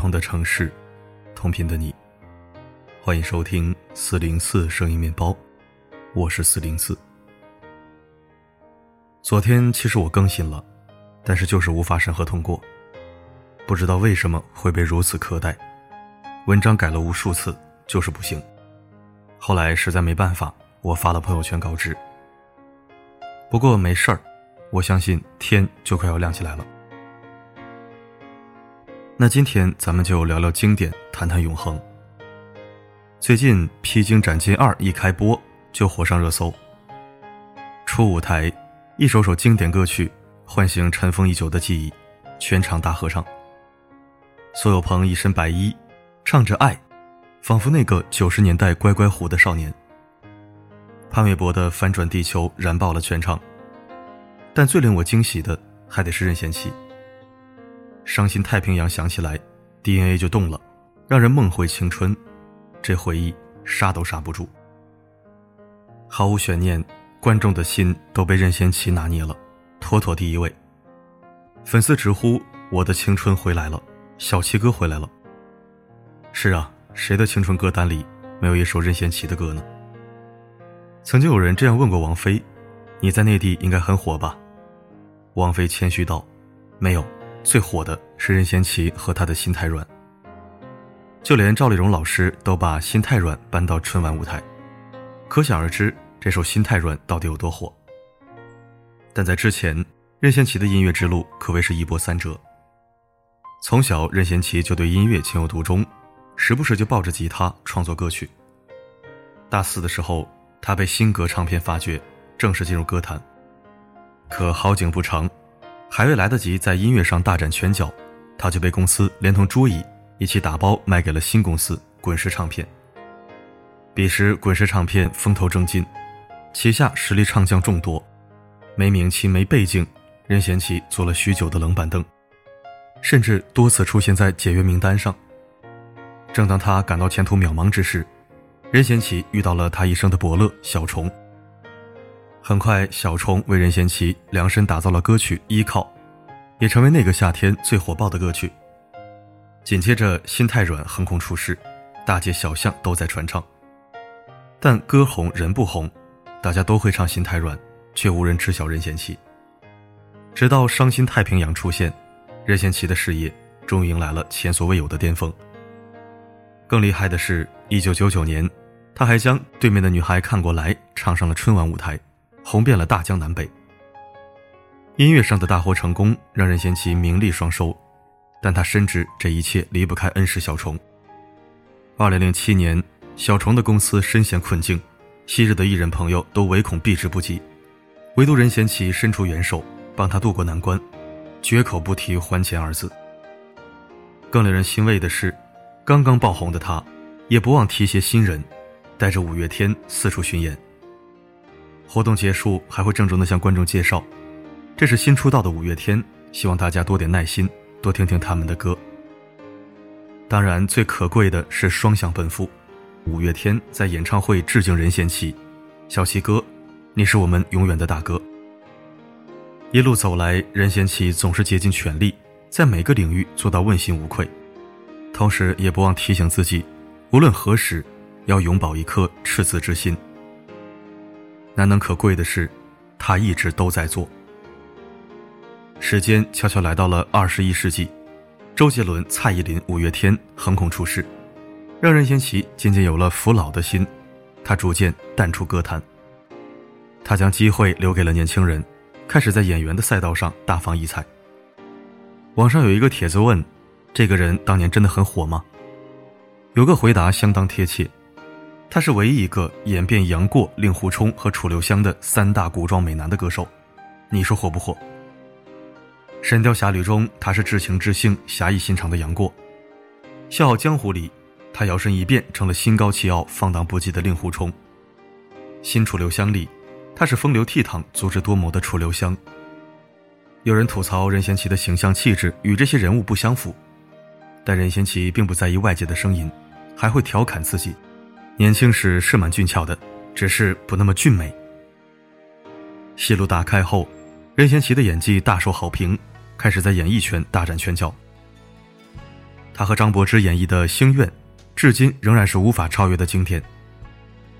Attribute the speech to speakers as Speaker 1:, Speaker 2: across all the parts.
Speaker 1: 同的城市，同频的你，欢迎收听四零四声音面包，我是四零四。昨天其实我更新了，但是就是无法审核通过，不知道为什么会被如此苛待。文章改了无数次，就是不行。后来实在没办法，我发了朋友圈告知。不过没事儿，我相信天就快要亮起来了。那今天咱们就聊聊经典，谈谈永恒。最近《披荆斩棘二》一开播就火上热搜。初舞台，一首首经典歌曲唤醒尘封已久的记忆，全场大合唱。苏有朋一身白衣，唱着爱，仿佛那个九十年代乖乖虎的少年。潘玮柏的《翻转地球》燃爆了全场，但最令我惊喜的还得是任贤齐。伤心太平洋响起来，DNA 就动了，让人梦回青春，这回忆刹都刹不住。毫无悬念，观众的心都被任贤齐拿捏了，妥妥第一位。粉丝直呼：“我的青春回来了，小齐哥回来了。”是啊，谁的青春歌单里没有一首任贤齐的歌呢？曾经有人这样问过王菲：“你在内地应该很火吧？”王菲谦虚道：“没有。”最火的是任贤齐和他的心太软，就连赵丽蓉老师都把心太软搬到春晚舞台，可想而知这首心太软到底有多火。但在之前，任贤齐的音乐之路可谓是一波三折。从小，任贤齐就对音乐情有独钟，时不时就抱着吉他创作歌曲。大四的时候，他被新格唱片发掘，正式进入歌坛。可好景不长。还未来得及在音乐上大展拳脚，他就被公司连同桌椅一起打包卖给了新公司滚石唱片。彼时滚石唱片风头正劲，旗下实力唱将众多，没名气没背景，任贤齐做了许久的冷板凳，甚至多次出现在解约名单上。正当他感到前途渺茫之时，任贤齐遇到了他一生的伯乐小虫。很快，小虫为任贤齐量身打造了歌曲《依靠》，也成为那个夏天最火爆的歌曲。紧接着，《心太软》横空出世，大街小巷都在传唱。但歌红人不红，大家都会唱《心太软》，却无人知晓任贤齐。直到《伤心太平洋》出现，任贤齐的事业终于迎来了前所未有的巅峰。更厉害的是，一九九九年，他还将《对面的女孩看过来》唱上了春晚舞台。红遍了大江南北。音乐上的大获成功让任贤齐名利双收，但他深知这一切离不开恩师小虫。二零零七年，小虫的公司深陷困境，昔日的艺人朋友都唯恐避之不及，唯独任贤齐伸出援手，帮他渡过难关，绝口不提还钱二字。更令人欣慰的是，刚刚爆红的他，也不忘提携新人，带着五月天四处巡演。活动结束还会郑重地向观众介绍，这是新出道的五月天，希望大家多点耐心，多听听他们的歌。当然，最可贵的是双向奔赴，五月天在演唱会致敬任贤齐，小齐哥，你是我们永远的大哥。一路走来，任贤齐总是竭尽全力，在每个领域做到问心无愧，同时也不忘提醒自己，无论何时，要永葆一颗赤子之心。难能可贵的是，他一直都在做。时间悄悄来到了二十一世纪，周杰伦、蔡依林、五月天横空出世，让任贤齐渐渐有了服老的心，他逐渐淡出歌坛。他将机会留给了年轻人，开始在演员的赛道上大放异彩。网上有一个帖子问：“这个人当年真的很火吗？”有个回答相当贴切。他是唯一一个演变杨过、令狐冲和楚留香的三大古装美男的歌手，你说火不火？《神雕侠侣》中他是至情至性、侠义心肠的杨过，《笑傲江湖》里他摇身一变成了心高气傲、放荡不羁的令狐冲，《新楚留香》里他是风流倜傥、足智多谋的楚留香。有人吐槽任贤齐的形象气质与这些人物不相符，但任贤齐并不在意外界的声音，还会调侃自己。年轻时是蛮俊俏的，只是不那么俊美。戏路打开后，任贤齐的演技大受好评，开始在演艺圈大展拳脚。他和张柏芝演绎的《星愿》，至今仍然是无法超越的经典。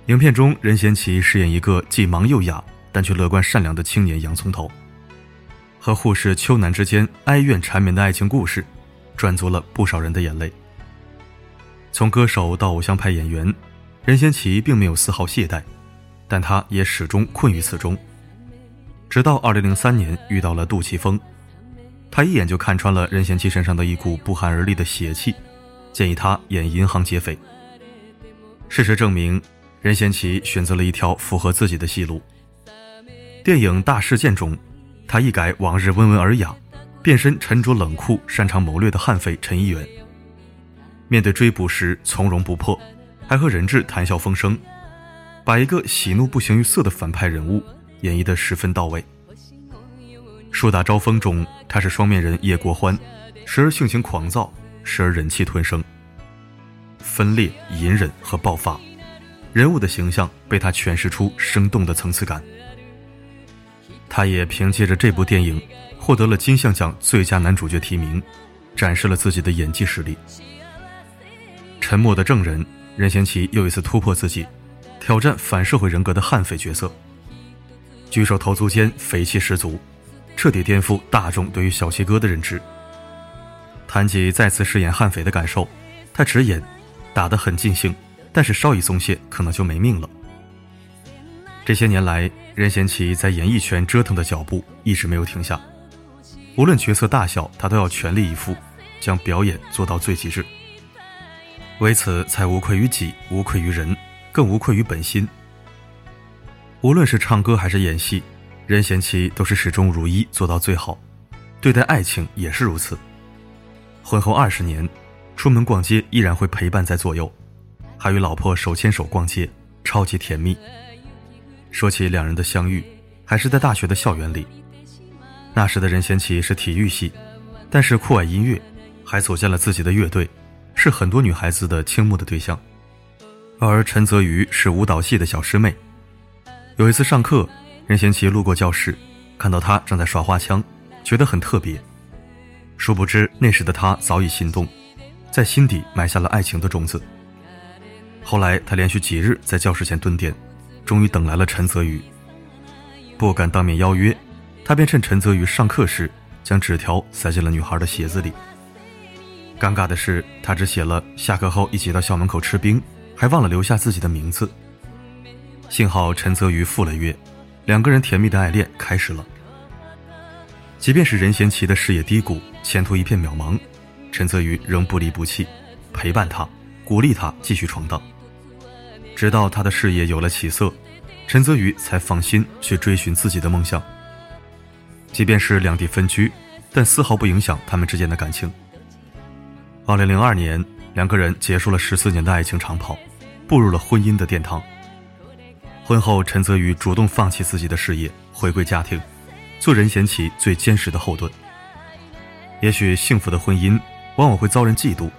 Speaker 1: 影片中，任贤齐饰演一个既忙又哑，但却乐观善良的青年洋葱头，和护士秋楠之间哀怨缠绵的爱情故事，赚足了不少人的眼泪。从歌手到偶像派演员，任贤齐并没有丝毫懈怠，但他也始终困于此中。直到2003年遇到了杜琪峰，他一眼就看穿了任贤齐身上的一股不寒而栗的邪气，建议他演银行劫匪。事实证明，任贤齐选择了一条符合自己的戏路。电影《大事件》中，他一改往日温文尔雅，变身沉着冷酷、擅长谋略的悍匪陈一元。面对追捕时从容不迫，还和人质谈笑风生，把一个喜怒不形于色的反派人物演绎得十分到位。树大招风中，他是双面人叶国欢，时而性情狂躁，时而忍气吞声，分裂、隐忍和爆发，人物的形象被他诠释出生动的层次感。他也凭借着这部电影获得了金像奖最佳男主角提名，展示了自己的演技实力。沉默的证人，任贤齐又一次突破自己，挑战反社会人格的悍匪角色。举手投足间匪气十足，彻底颠覆大众对于小七哥的认知。谈及再次饰演悍匪的感受，他直言：“打得很尽兴，但是稍一松懈，可能就没命了。”这些年来，任贤齐在演艺圈折腾的脚步一直没有停下，无论角色大小，他都要全力以赴，将表演做到最极致。为此，才无愧于己，无愧于人，更无愧于本心。无论是唱歌还是演戏，任贤齐都是始终如一，做到最好。对待爱情也是如此。婚后二十年，出门逛街依然会陪伴在左右，还与老婆手牵手逛街，超级甜蜜。说起两人的相遇，还是在大学的校园里。那时的任贤齐是体育系，但是酷爱音乐，还组建了自己的乐队。是很多女孩子的倾慕的对象，而陈泽瑜是舞蹈系的小师妹。有一次上课，任贤齐路过教室，看到她正在耍花枪，觉得很特别。殊不知那时的他早已心动，在心底埋下了爱情的种子。后来他连续几日在教室前蹲点，终于等来了陈泽瑜。不敢当面邀约，他便趁陈泽瑜上课时，将纸条塞进了女孩的鞋子里。尴尬的是，他只写了下课后一起到校门口吃冰，还忘了留下自己的名字。幸好陈泽宇赴了约，两个人甜蜜的爱恋开始了。即便是任贤齐的事业低谷，前途一片渺茫，陈泽宇仍不离不弃，陪伴他，鼓励他继续闯荡。直到他的事业有了起色，陈泽宇才放心去追寻自己的梦想。即便是两地分居，但丝毫不影响他们之间的感情。二零零二年，两个人结束了十四年的爱情长跑，步入了婚姻的殿堂。婚后，陈泽宇主动放弃自己的事业，回归家庭，做任贤齐最坚实的后盾。也许幸福的婚姻往往会遭人嫉妒，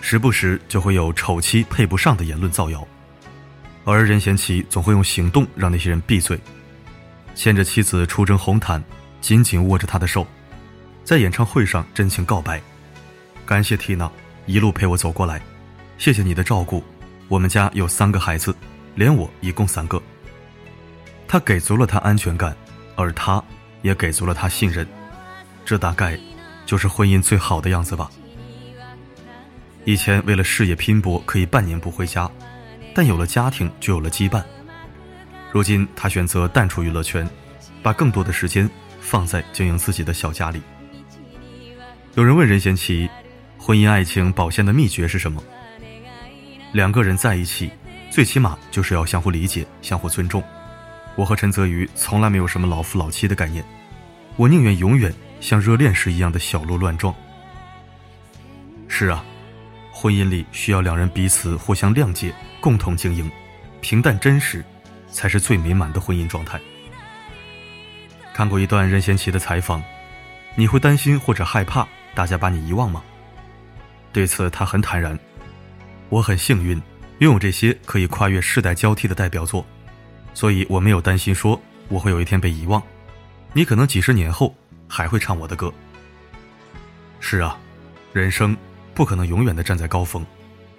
Speaker 1: 时不时就会有丑妻配不上的言论造谣，而任贤齐总会用行动让那些人闭嘴，牵着妻子出征红毯，紧紧握着她的手，在演唱会上真情告白。感谢缇娜一路陪我走过来，谢谢你的照顾。我们家有三个孩子，连我一共三个。他给足了他安全感，而他也给足了他信任。这大概就是婚姻最好的样子吧。以前为了事业拼搏，可以半年不回家，但有了家庭就有了羁绊。如今他选择淡出娱乐圈，把更多的时间放在经营自己的小家里。有人问任贤齐。婚姻爱情保鲜的秘诀是什么？两个人在一起，最起码就是要相互理解、相互尊重。我和陈泽宇从来没有什么老夫老妻的概念，我宁愿永远像热恋时一样的小鹿乱撞。是啊，婚姻里需要两人彼此互相谅解，共同经营，平淡真实，才是最美满的婚姻状态。看过一段任贤齐的采访，你会担心或者害怕大家把你遗忘吗？对此，他很坦然。我很幸运，拥有这些可以跨越世代交替的代表作，所以我没有担心说我会有一天被遗忘。你可能几十年后还会唱我的歌。是啊，人生
Speaker 2: 不可能永远的站在高峰，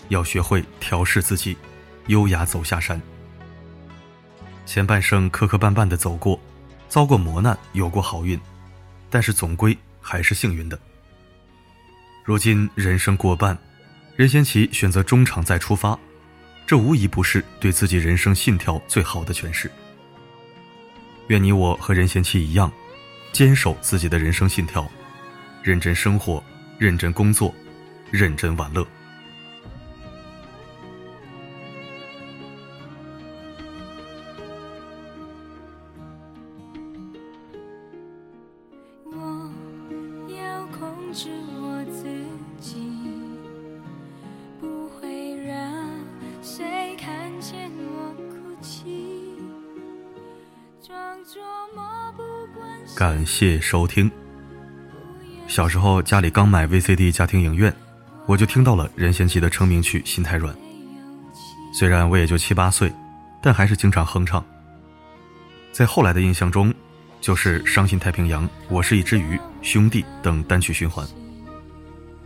Speaker 2: 要学会调试自己，优雅走下山。前半生磕磕绊绊的走过，遭过磨难，有过好运，但是总归还是幸运的。如今人生过半，任贤齐选择中场再出发，这无疑不是对自己人生信条最好的诠释。愿你我和任贤齐一样，坚守自己的人生信条，认真生活，认真工作，认真玩乐。感谢收听。小时候家里刚买 VCD 家庭影院，我就听到了任贤齐的成名曲《心太软》。虽然我也就七八岁，但还是经常哼唱。在后来的印象中，就是《伤心太平洋》《我是一只鱼》《兄弟》等单曲循环。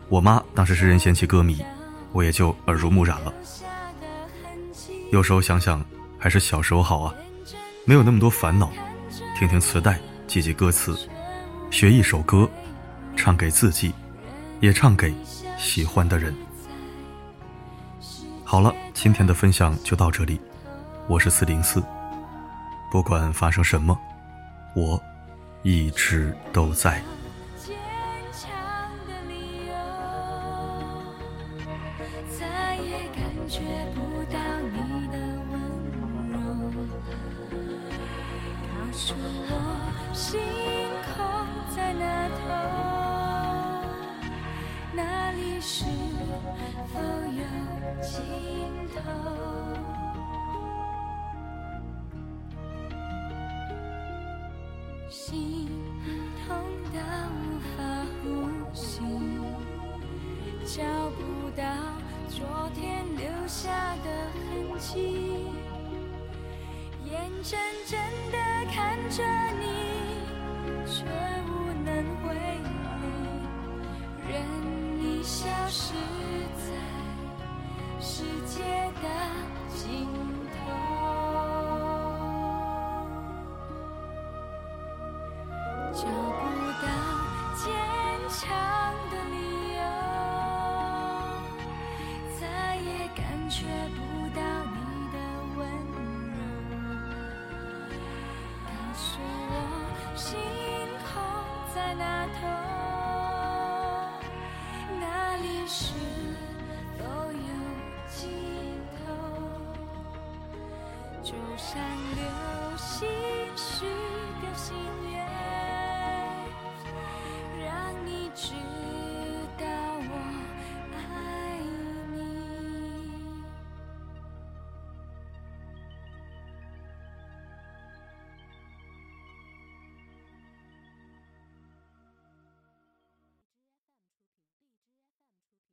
Speaker 2: 我妈当时是任贤齐歌迷，我也就耳濡目染了。有时候想想，还是小时候好啊，没有那么多烦恼，听听磁带。记记歌词，学一首歌，唱给自己，也唱给喜欢的人。好了，今天的分享就到这里，我是四零四。不管发生什么，我一直都在。星空在那头？那里是否有尽头？心痛到无法呼吸，找不到昨天留下的痕迹，眼睁睁的看着你。却无能为力，任你消失在世界的尽头，找不到坚强的理由，再也感觉不那头，那里是否有尽头？就像流星许个心愿。